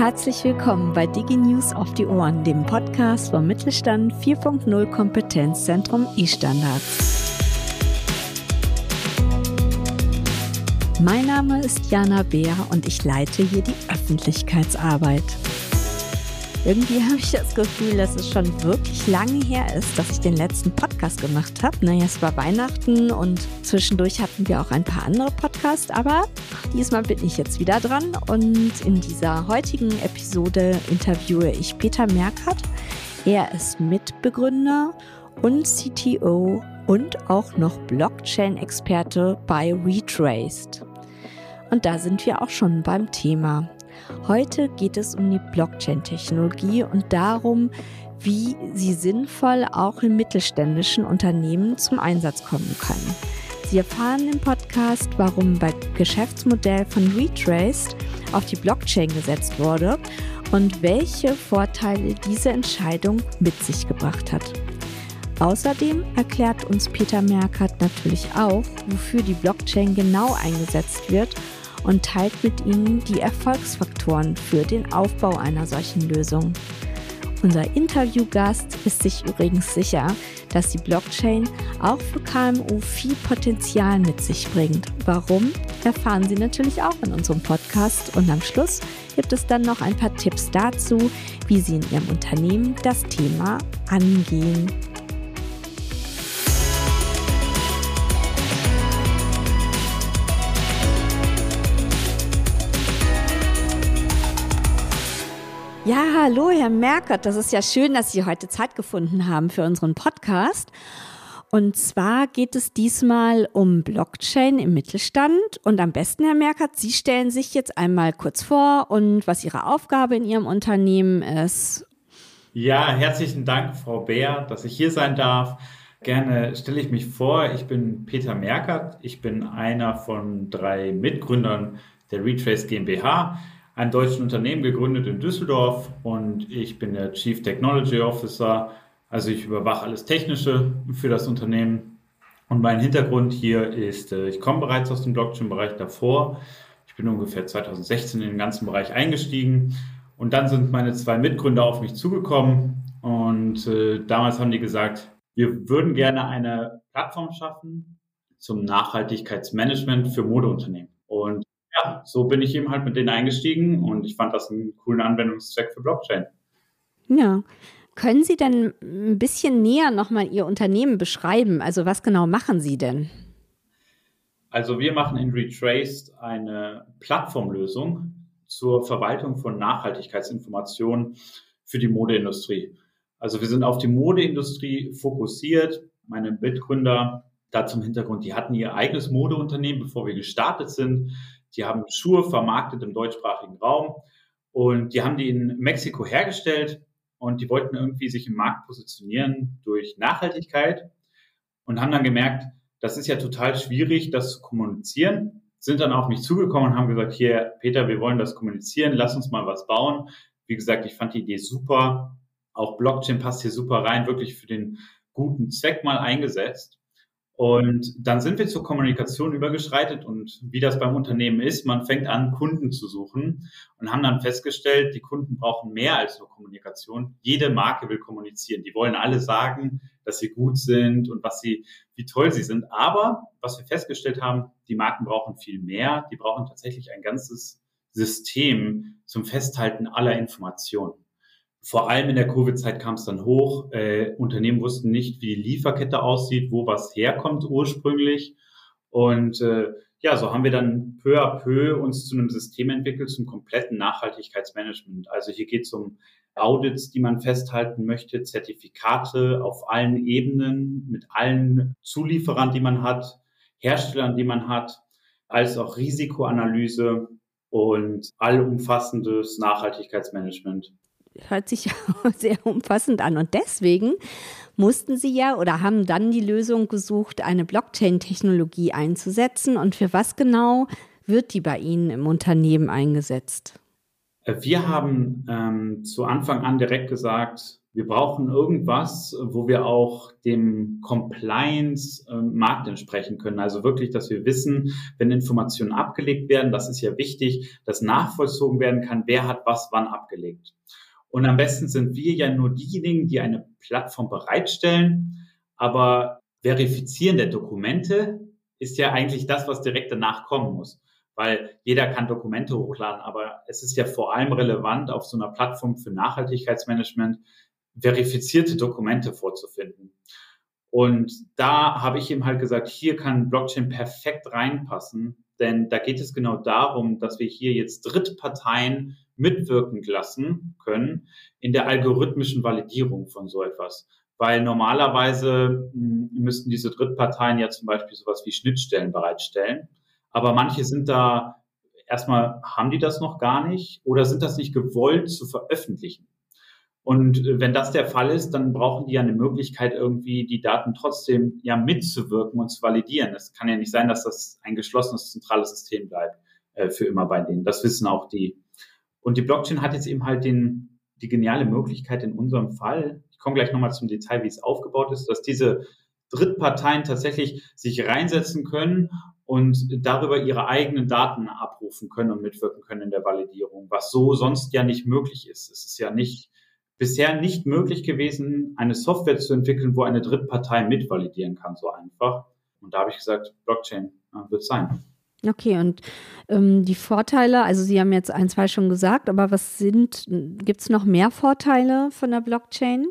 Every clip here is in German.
Herzlich willkommen bei DigiNews auf die Ohren, dem Podcast vom Mittelstand 4.0 Kompetenzzentrum e-Standards. Mein Name ist Jana Beer und ich leite hier die Öffentlichkeitsarbeit. Irgendwie habe ich das Gefühl, dass es schon wirklich lange her ist, dass ich den letzten Podcast gemacht habe. Naja, es war Weihnachten und zwischendurch hatten wir auch ein paar andere Podcasts, aber diesmal bin ich jetzt wieder dran und in dieser heutigen Episode interviewe ich Peter Merkert. Er ist Mitbegründer und CTO und auch noch Blockchain-Experte bei Retraced. Und da sind wir auch schon beim Thema. Heute geht es um die Blockchain-Technologie und darum, wie sie sinnvoll auch in mittelständischen Unternehmen zum Einsatz kommen kann. Sie erfahren im Podcast, warum beim Geschäftsmodell von Retraced auf die Blockchain gesetzt wurde und welche Vorteile diese Entscheidung mit sich gebracht hat. Außerdem erklärt uns Peter Merkert natürlich auch, wofür die Blockchain genau eingesetzt wird und teilt mit Ihnen die Erfolgsfaktoren für den Aufbau einer solchen Lösung. Unser Interviewgast ist sich übrigens sicher, dass die Blockchain auch für KMU viel Potenzial mit sich bringt. Warum, erfahren Sie natürlich auch in unserem Podcast. Und am Schluss gibt es dann noch ein paar Tipps dazu, wie Sie in Ihrem Unternehmen das Thema angehen. Ja, hallo, Herr Merkert. Das ist ja schön, dass Sie heute Zeit gefunden haben für unseren Podcast. Und zwar geht es diesmal um Blockchain im Mittelstand. Und am besten, Herr Merkert, Sie stellen sich jetzt einmal kurz vor und was Ihre Aufgabe in Ihrem Unternehmen ist. Ja, herzlichen Dank, Frau Bär, dass ich hier sein darf. Gerne stelle ich mich vor. Ich bin Peter Merkert. Ich bin einer von drei Mitgründern der Retrace GmbH ein deutsches Unternehmen gegründet in Düsseldorf und ich bin der Chief Technology Officer. Also ich überwache alles Technische für das Unternehmen. Und mein Hintergrund hier ist, äh, ich komme bereits aus dem Blockchain-Bereich davor. Ich bin ungefähr 2016 in den ganzen Bereich eingestiegen. Und dann sind meine zwei Mitgründer auf mich zugekommen. Und äh, damals haben die gesagt, wir würden gerne eine Plattform schaffen zum Nachhaltigkeitsmanagement für Modeunternehmen. Und ja, so bin ich eben halt mit denen eingestiegen und ich fand das einen coolen Anwendungszweck für Blockchain. Ja. Können Sie denn ein bisschen näher nochmal Ihr Unternehmen beschreiben? Also was genau machen Sie denn? Also wir machen in Retraced eine Plattformlösung zur Verwaltung von Nachhaltigkeitsinformationen für die Modeindustrie. Also wir sind auf die Modeindustrie fokussiert. Meine Mitgründer da zum Hintergrund, die hatten ihr eigenes Modeunternehmen, bevor wir gestartet sind. Die haben Schuhe vermarktet im deutschsprachigen Raum und die haben die in Mexiko hergestellt und die wollten irgendwie sich im Markt positionieren durch Nachhaltigkeit und haben dann gemerkt, das ist ja total schwierig, das zu kommunizieren. Sind dann auf mich zugekommen und haben gesagt, hier, Peter, wir wollen das kommunizieren, lass uns mal was bauen. Wie gesagt, ich fand die Idee super. Auch Blockchain passt hier super rein, wirklich für den guten Zweck mal eingesetzt. Und dann sind wir zur Kommunikation übergeschreitet und wie das beim Unternehmen ist, man fängt an, Kunden zu suchen und haben dann festgestellt, die Kunden brauchen mehr als nur Kommunikation. Jede Marke will kommunizieren. Die wollen alle sagen, dass sie gut sind und was sie, wie toll sie sind. Aber was wir festgestellt haben, die Marken brauchen viel mehr. Die brauchen tatsächlich ein ganzes System zum Festhalten aller Informationen vor allem in der Covid-Zeit kam es dann hoch. Äh, Unternehmen wussten nicht, wie die Lieferkette aussieht, wo was herkommt ursprünglich. Und äh, ja, so haben wir dann peu à peu uns zu einem System entwickelt zum kompletten Nachhaltigkeitsmanagement. Also hier geht es um Audits, die man festhalten möchte, Zertifikate auf allen Ebenen mit allen Zulieferern, die man hat, Herstellern, die man hat, als auch Risikoanalyse und allumfassendes Nachhaltigkeitsmanagement hört sich sehr umfassend an. Und deswegen mussten sie ja oder haben dann die Lösung gesucht, eine Blockchain-Technologie einzusetzen. Und für was genau wird die bei Ihnen im Unternehmen eingesetzt? Wir haben ähm, zu Anfang an direkt gesagt, Wir brauchen irgendwas, wo wir auch dem Compliance-Markt ähm, entsprechen können. Also wirklich, dass wir wissen, wenn Informationen abgelegt werden, das ist ja wichtig, dass nachvollzogen werden kann, wer hat was wann abgelegt. Und am besten sind wir ja nur diejenigen, die eine Plattform bereitstellen, aber verifizieren der Dokumente ist ja eigentlich das, was direkt danach kommen muss weil jeder kann Dokumente hochladen, aber es ist ja vor allem relevant, auf so einer Plattform für Nachhaltigkeitsmanagement verifizierte Dokumente vorzufinden. Und da habe ich ihm halt gesagt, hier kann Blockchain perfekt reinpassen, denn da geht es genau darum, dass wir hier jetzt Drittparteien mitwirken lassen können in der algorithmischen Validierung von so etwas. Weil normalerweise hm, müssten diese Drittparteien ja zum Beispiel sowas wie Schnittstellen bereitstellen. Aber manche sind da, erstmal haben die das noch gar nicht oder sind das nicht gewollt zu veröffentlichen. Und äh, wenn das der Fall ist, dann brauchen die ja eine Möglichkeit, irgendwie die Daten trotzdem ja mitzuwirken und zu validieren. Es kann ja nicht sein, dass das ein geschlossenes zentrales System bleibt äh, für immer bei denen. Das wissen auch die. Und die Blockchain hat jetzt eben halt den, die geniale Möglichkeit in unserem Fall, ich komme gleich nochmal zum Detail, wie es aufgebaut ist, dass diese Drittparteien tatsächlich sich reinsetzen können und darüber ihre eigenen Daten abrufen können und mitwirken können in der Validierung, was so sonst ja nicht möglich ist. Es ist ja nicht bisher nicht möglich gewesen, eine Software zu entwickeln, wo eine Drittpartei mitvalidieren kann, so einfach. Und da habe ich gesagt, Blockchain äh, wird sein. Okay, und ähm, die Vorteile, also Sie haben jetzt ein, zwei schon gesagt, aber was sind, gibt es noch mehr Vorteile von der Blockchain?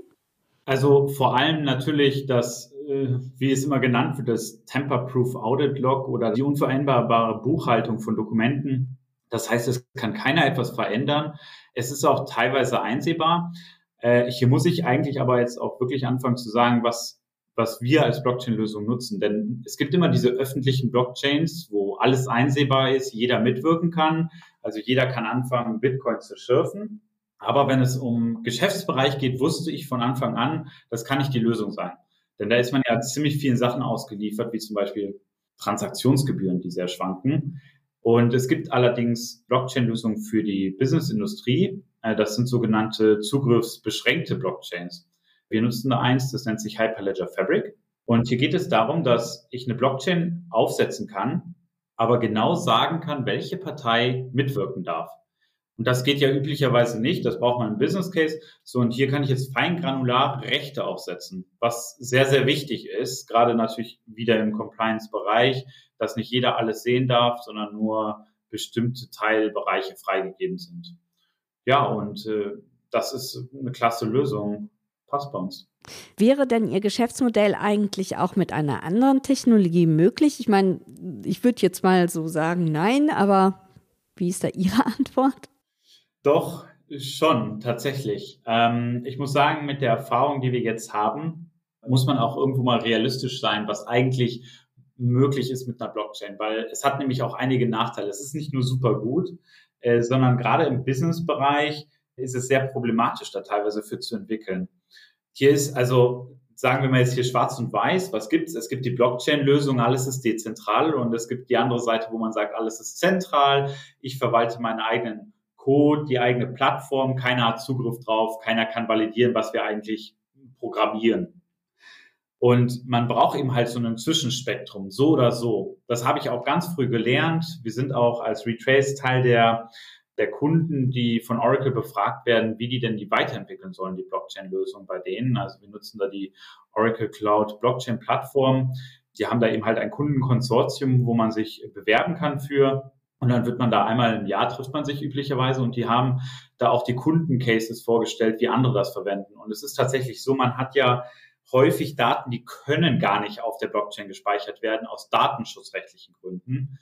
Also vor allem natürlich das äh, wie es immer genannt wird, das Tamper-Proof Audit Log oder die unvereinbarbare Buchhaltung von Dokumenten. Das heißt, es kann keiner etwas verändern. Es ist auch teilweise einsehbar. Äh, hier muss ich eigentlich aber jetzt auch wirklich anfangen zu sagen, was, was wir als Blockchain-Lösung nutzen. Denn es gibt immer diese öffentlichen Blockchains, wo alles einsehbar ist, jeder mitwirken kann. Also jeder kann anfangen, Bitcoin zu schürfen. Aber wenn es um Geschäftsbereich geht, wusste ich von Anfang an, das kann nicht die Lösung sein. Denn da ist man ja ziemlich vielen Sachen ausgeliefert, wie zum Beispiel Transaktionsgebühren, die sehr schwanken. Und es gibt allerdings Blockchain-Lösungen für die Business-Industrie. Äh, das sind sogenannte zugriffsbeschränkte Blockchains. Wir nutzen da eins, das nennt sich Hyperledger Fabric. Und hier geht es darum, dass ich eine Blockchain aufsetzen kann, aber genau sagen kann, welche Partei mitwirken darf. Und das geht ja üblicherweise nicht. Das braucht man im Business Case. So, und hier kann ich jetzt feingranular Rechte aufsetzen, was sehr, sehr wichtig ist. Gerade natürlich wieder im Compliance-Bereich, dass nicht jeder alles sehen darf, sondern nur bestimmte Teilbereiche freigegeben sind. Ja, und äh, das ist eine klasse Lösung. Passt bei uns. Wäre denn Ihr Geschäftsmodell eigentlich auch mit einer anderen Technologie möglich? Ich meine, ich würde jetzt mal so sagen, nein, aber wie ist da Ihre Antwort? Doch, schon, tatsächlich. Ähm, ich muss sagen, mit der Erfahrung, die wir jetzt haben, muss man auch irgendwo mal realistisch sein, was eigentlich möglich ist mit einer Blockchain, weil es hat nämlich auch einige Nachteile. Es ist nicht nur super gut, äh, sondern gerade im Business-Bereich ist es sehr problematisch, da teilweise für zu entwickeln. Hier ist also, sagen wir mal jetzt hier schwarz und weiß, was gibt's? Es gibt die Blockchain-Lösung, alles ist dezentral und es gibt die andere Seite, wo man sagt, alles ist zentral. Ich verwalte meine eigenen Code, die eigene Plattform, keiner hat Zugriff drauf, keiner kann validieren, was wir eigentlich programmieren. Und man braucht eben halt so ein Zwischenspektrum, so oder so. Das habe ich auch ganz früh gelernt. Wir sind auch als Retrace Teil der, der Kunden, die von Oracle befragt werden, wie die denn die weiterentwickeln sollen, die Blockchain-Lösung bei denen. Also wir nutzen da die Oracle Cloud Blockchain Plattform. Die haben da eben halt ein Kundenkonsortium, wo man sich bewerben kann für. Und dann wird man da einmal im Jahr trifft man sich üblicherweise und die haben da auch die Kundencases vorgestellt, wie andere das verwenden. Und es ist tatsächlich so, man hat ja häufig Daten, die können gar nicht auf der Blockchain gespeichert werden aus datenschutzrechtlichen Gründen.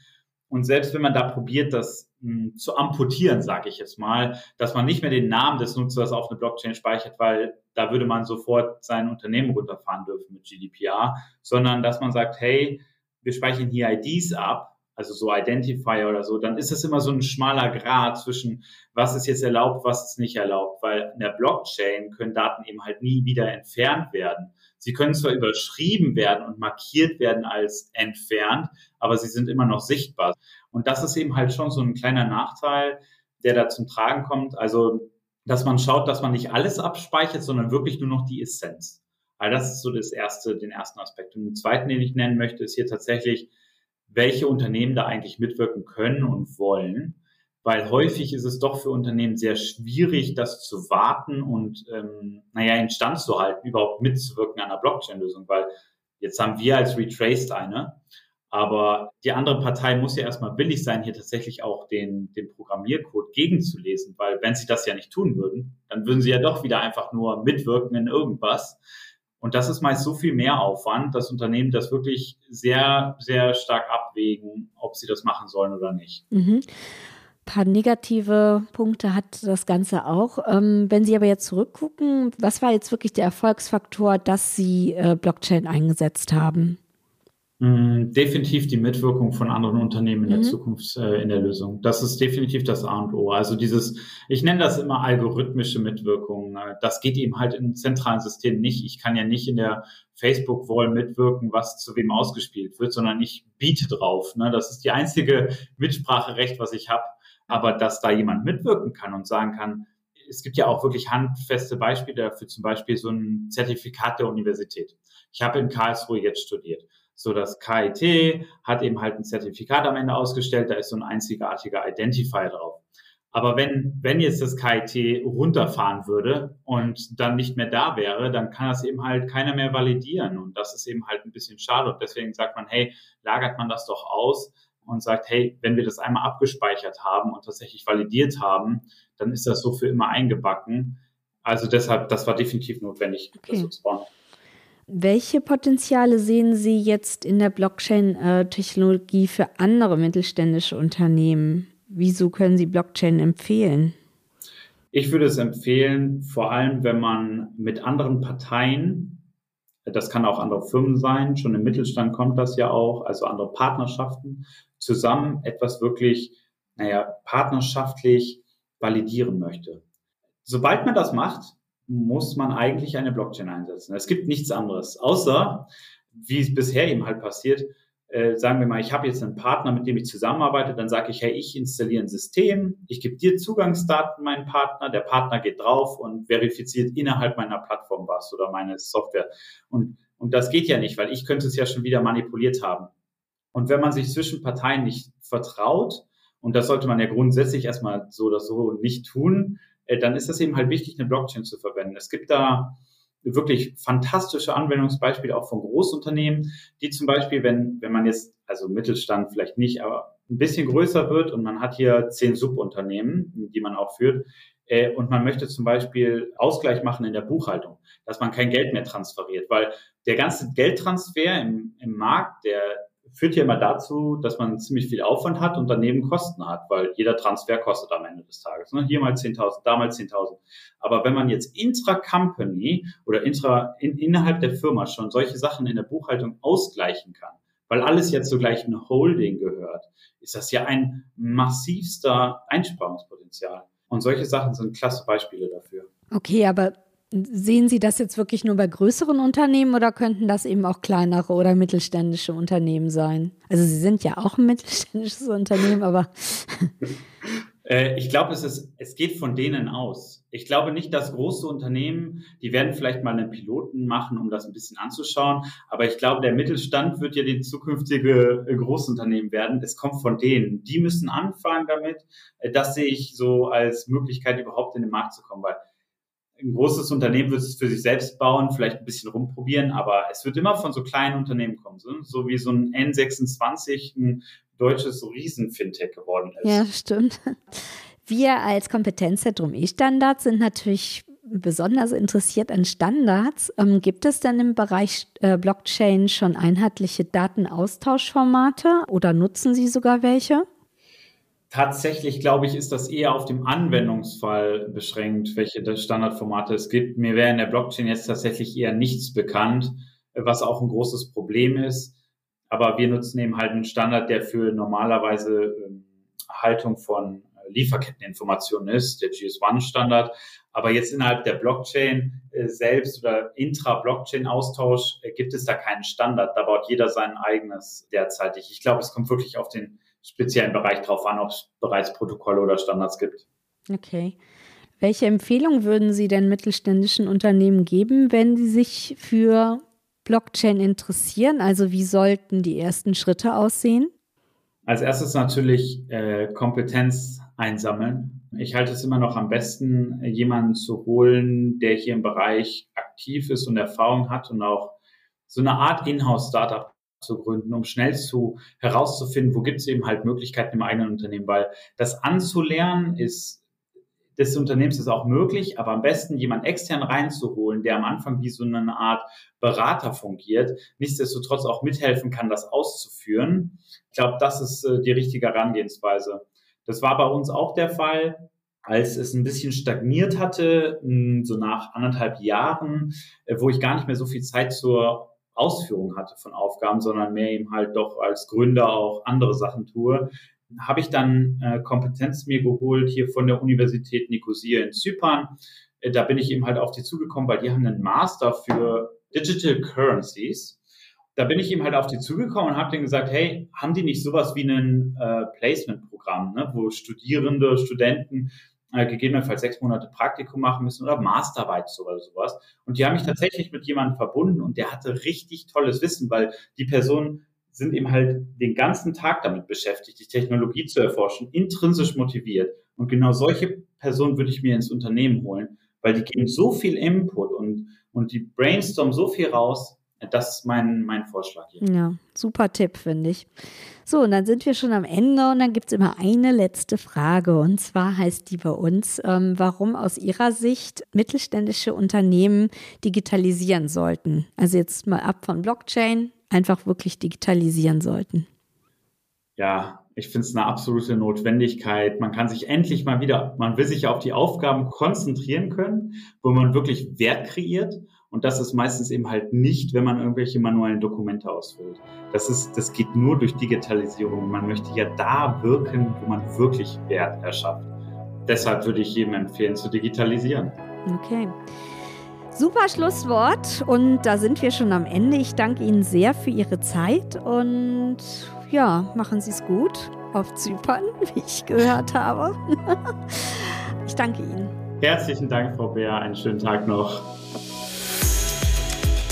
Und selbst wenn man da probiert, das mh, hm, zu amputieren, sage ich jetzt mal, dass man nicht mehr den Namen des Nutzers auf eine Blockchain speichert, weil da würde man sofort sein Unternehmen runterfahren dürfen mit GDPR, sondern dass man sagt, hey, wir speichern hier IDs ab also so Identifier oder so, dann ist es immer so ein schmaler Grad zwischen, was ist jetzt erlaubt, was ist nicht erlaubt, weil in der Blockchain können Daten eben halt nie wieder entfernt werden. Sie können zwar überschrieben werden und markiert werden als entfernt, aber sie sind immer noch sichtbar. Und das ist eben halt schon so ein kleiner Nachteil, der da zum Tragen kommt. Also dass man schaut, dass man nicht alles abspeichert, sondern wirklich nur noch die Essenz. Also das ist so das erste, den ersten Aspekt. Und den zweiten, den ich nennen möchte, ist hier tatsächlich, welche Unternehmen da eigentlich mitwirken können und wollen. Weil häufig ist es doch für Unternehmen sehr schwierig, das zu warten und, ähm, naja, in Stand zu halten, überhaupt mitzuwirken an einer Blockchain-Lösung. Weil jetzt haben wir als Retraced eine, aber die andere Partei muss ja erstmal willig sein, hier tatsächlich auch den, den Programmiercode gegenzulesen, weil wenn sie das ja nicht tun würden, dann würden sie ja doch wieder einfach nur mitwirken in irgendwas. Und das ist meist so viel mehr Aufwand, dass Unternehmen das wirklich sehr, sehr stark abwägen, ob sie das machen sollen oder nicht. Mhm. Ein paar negative Punkte hat das Ganze auch. Ähm, wenn Sie aber jetzt zurückgucken, was war jetzt wirklich der Erfolgsfaktor, dass Sie äh, Blockchain eingesetzt haben? Mm, definitiv die Mitwirkung von anderen Unternehmen in der mhm. Zukunft äh, in der Lösung. Das ist definitiv das A und O. Also dieses, ich nenne das immer algorithmische Mitwirkung. Äh, das geht eben halt im zentralen System nicht. Ich kann ja nicht in der Facebook-Wall mitwirken, was zu wem ausgespielt wird, sondern ich biete drauf. Ne? Das ist die einzige Mitspracherecht, was ich habe. Aber dass da jemand mitwirken kann und sagen kann, es gibt ja auch wirklich handfeste Beispiele dafür, zum Beispiel so ein Zertifikat der Universität. Ich habe in Karlsruhe jetzt studiert. So das KIT hat eben halt ein Zertifikat am Ende ausgestellt, da ist so ein einzigartiger Identifier drauf. Aber wenn, wenn jetzt das KIT runterfahren würde und dann nicht mehr da wäre, dann kann das eben halt keiner mehr validieren. Und das ist eben halt ein bisschen schade. Und deswegen sagt man, hey, lagert man das doch aus und sagt, hey, wenn wir das einmal abgespeichert haben und tatsächlich validiert haben, dann ist das so für immer eingebacken. Also deshalb, das war definitiv notwendig, okay. das zu bauen. Welche Potenziale sehen Sie jetzt in der Blockchain-Technologie für andere mittelständische Unternehmen? Wieso können Sie Blockchain empfehlen? Ich würde es empfehlen, vor allem wenn man mit anderen Parteien, das kann auch andere Firmen sein, schon im Mittelstand kommt das ja auch, also andere Partnerschaften, zusammen etwas wirklich, naja, partnerschaftlich validieren möchte. Sobald man das macht, muss man eigentlich eine Blockchain einsetzen. Es gibt nichts anderes, außer, wie es bisher eben halt passiert, äh, sagen wir mal, ich habe jetzt einen Partner, mit dem ich zusammenarbeite, dann sage ich, hey, ich installiere ein System, ich gebe dir Zugangsdaten, meinen Partner, der Partner geht drauf und verifiziert innerhalb meiner Plattform was oder meine Software. Und, und das geht ja nicht, weil ich könnte es ja schon wieder manipuliert haben. Und wenn man sich zwischen Parteien nicht vertraut, und das sollte man ja grundsätzlich erstmal so oder so nicht tun, dann ist es eben halt wichtig, eine Blockchain zu verwenden. Es gibt da wirklich fantastische Anwendungsbeispiele auch von Großunternehmen, die zum Beispiel, wenn, wenn man jetzt, also Mittelstand vielleicht nicht, aber ein bisschen größer wird und man hat hier zehn Subunternehmen, die man auch führt, äh, und man möchte zum Beispiel Ausgleich machen in der Buchhaltung, dass man kein Geld mehr transferiert, weil der ganze Geldtransfer im, im Markt, der führt ja immer dazu, dass man ziemlich viel Aufwand hat und daneben Kosten hat, weil jeder Transfer kostet am Ende des Tages. Ne? Hier mal 10.000, da mal 10.000. Aber wenn man jetzt intra-Company oder intra, in, innerhalb der Firma schon solche Sachen in der Buchhaltung ausgleichen kann, weil alles jetzt zur gleichen Holding gehört, ist das ja ein massivster Einsparungspotenzial. Und solche Sachen sind klasse Beispiele dafür. Okay, aber Sehen Sie das jetzt wirklich nur bei größeren Unternehmen oder könnten das eben auch kleinere oder mittelständische Unternehmen sein? Also Sie sind ja auch ein mittelständisches Unternehmen, aber. Äh, ich glaube, es, ist, es geht von denen aus. Ich glaube nicht, dass große Unternehmen, die werden vielleicht mal einen Piloten machen, um das ein bisschen anzuschauen. Aber ich glaube, der Mittelstand wird ja die zukünftige äh, Großunternehmen werden. Es kommt von denen. Die müssen anfangen damit. Äh, das sehe ich so als Möglichkeit, überhaupt in den Markt zu kommen, weil ein großes Unternehmen wird es für sich selbst bauen, vielleicht ein bisschen rumprobieren, aber es wird immer von so kleinen Unternehmen kommen, so, so wie so ein N26 ein deutsches Riesen-Fintech geworden ist. Ja, stimmt. Wir als Kompetenzzentrum E-Standards sind natürlich besonders interessiert an Standards. Ähm, gibt es denn im Bereich äh, Blockchain schon einheitliche Datenaustauschformate oder nutzen Sie sogar welche? Tatsächlich, glaube ich, ist das eher auf dem Anwendungsfall beschränkt, welche Standardformate es gibt. Mir wäre in der Blockchain jetzt tatsächlich eher nichts bekannt, was auch ein großes Problem ist. Aber wir nutzen eben halt einen Standard, der für normalerweise ähm, Haltung von äh, Lieferketteninformationen ist, der GS1-Standard. Aber jetzt innerhalb der Blockchain äh, selbst oder Intra-Blockchain-Austausch äh, gibt es da keinen Standard. Da baut jeder sein eigenes derzeitig. Ich glaube, es kommt wirklich auf den speziellen Bereich drauf an, ob es bereits Protokolle oder Standards gibt. Okay. Welche Empfehlung würden Sie denn mittelständischen Unternehmen geben, wenn sie sich für Blockchain interessieren? Also wie sollten die ersten Schritte aussehen? Als erstes natürlich äh, Kompetenz einsammeln. Ich halte es immer noch am besten, jemanden zu holen, der hier im Bereich aktiv ist und Erfahrung hat und auch so eine Art Inhouse-Startup zu gründen, um schnell zu herauszufinden, wo gibt es eben halt Möglichkeiten im eigenen Unternehmen, weil das anzulernen ist des Unternehmens ist auch möglich, aber am besten jemand extern reinzuholen, der am Anfang wie so eine Art Berater fungiert, nichtsdestotrotz auch mithelfen kann, das auszuführen. Ich glaube, das ist äh, die richtige Herangehensweise. Das war bei uns auch der Fall als es ein bisschen stagniert hatte, so nach anderthalb Jahren, äh, wo ich gar nicht mehr so viel Zeit zur Ausführung hatte von Aufgaben, sondern mehr eben halt doch als Gründer auch andere Sachen tue, habe ich dann äh, Kompetenz mir geholt hier von der Universität Nicosia in Zypern. Äh, da bin ich eben halt auf die zugekommen, weil die haben einen Master für Digital Currencies. Da bin ich eben halt auf die zugekommen und habe denen gesagt, hey, haben die nicht sowas wie ein äh, Placement-Programm, ne, wo Studierende, Studenten äh, gegebenenfalls sechs Monate Praktikum machen müssen oder Masterarbeit oder sowas. Und die haben mich tatsächlich mit jemandem verbunden und der hatte richtig tolles Wissen, weil die Person sind eben halt den ganzen Tag damit beschäftigt, die Technologie zu erforschen, intrinsisch motiviert. Und genau solche Personen würde ich mir ins Unternehmen holen, weil die geben so viel Input und, und die brainstormen so viel raus. Das ist mein, mein Vorschlag hier. Ja, super Tipp, finde ich. So, und dann sind wir schon am Ende und dann gibt es immer eine letzte Frage. Und zwar heißt die bei uns, ähm, warum aus Ihrer Sicht mittelständische Unternehmen digitalisieren sollten. Also jetzt mal ab von Blockchain, einfach wirklich digitalisieren sollten? Ja, ich finde es eine absolute Notwendigkeit. Man kann sich endlich mal wieder, man will sich auf die Aufgaben konzentrieren können, wo man wirklich Wert kreiert. Und das ist meistens eben halt nicht, wenn man irgendwelche manuellen Dokumente ausfüllt. Das ist, das geht nur durch Digitalisierung. Man möchte ja da wirken, wo man wirklich Wert erschafft. Deshalb würde ich jedem empfehlen, zu digitalisieren. Okay. Super Schlusswort und da sind wir schon am Ende. Ich danke Ihnen sehr für Ihre Zeit und ja, machen Sie es gut auf Zypern, wie ich gehört habe. ich danke Ihnen. Herzlichen Dank, Frau Bär. Einen schönen Tag noch.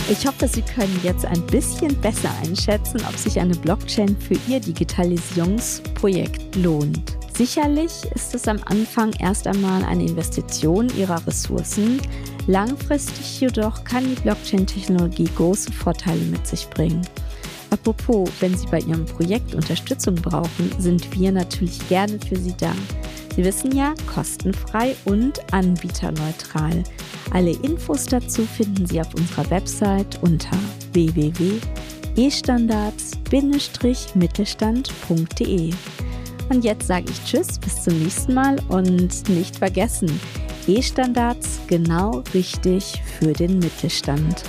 Ich hoffe, Sie können jetzt ein bisschen besser einschätzen, ob sich eine Blockchain für Ihr Digitalisierungsprojekt lohnt. Sicherlich ist es am Anfang erst einmal eine Investition Ihrer Ressourcen, Langfristig jedoch kann die Blockchain-Technologie große Vorteile mit sich bringen. Apropos, wenn Sie bei Ihrem Projekt Unterstützung brauchen, sind wir natürlich gerne für Sie da. Sie wissen ja, kostenfrei und anbieterneutral. Alle Infos dazu finden Sie auf unserer Website unter www.estandards-mittelstand.de. Und jetzt sage ich Tschüss, bis zum nächsten Mal und nicht vergessen, E-Standards genau richtig für den Mittelstand.